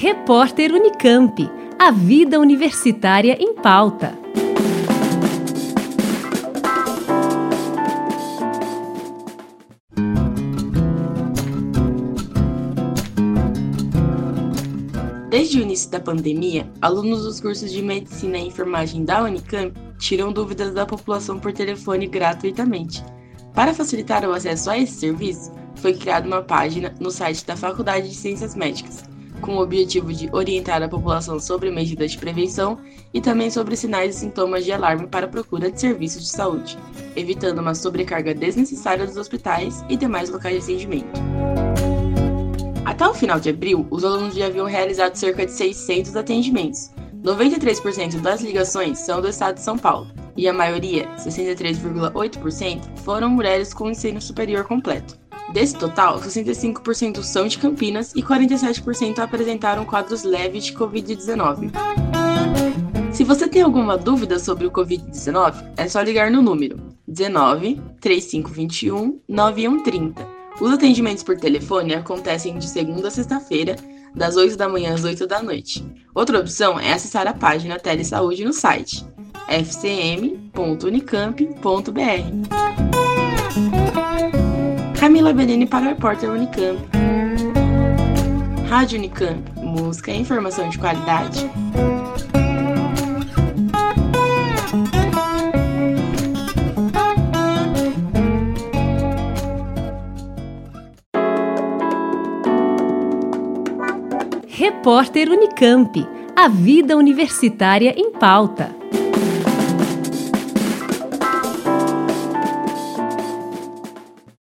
Repórter Unicamp. A vida universitária em pauta. Desde o início da pandemia, alunos dos cursos de Medicina e Enfermagem da Unicamp tiram dúvidas da população por telefone gratuitamente. Para facilitar o acesso a esse serviço, foi criada uma página no site da Faculdade de Ciências Médicas, com o objetivo de orientar a população sobre medidas de prevenção e também sobre sinais e sintomas de alarme para a procura de serviços de saúde, evitando uma sobrecarga desnecessária dos hospitais e demais locais de atendimento. Até o final de abril, os alunos já haviam realizado cerca de 600 atendimentos. 93% das ligações são do estado de São Paulo, e a maioria, 63,8%, foram mulheres com ensino superior completo. Desse total, 65% são de Campinas e 47% apresentaram quadros leves de Covid-19. Se você tem alguma dúvida sobre o Covid-19, é só ligar no número 19 3521 9130. Os atendimentos por telefone acontecem de segunda a sexta-feira, das 8 da manhã às 8 da noite. Outra opção é acessar a página Telesaúde no site fcm.unicamp.br. Camila Bellini para o repórter Unicamp. Rádio Unicamp, música e informação de qualidade. Repórter Unicamp. A vida universitária em pauta.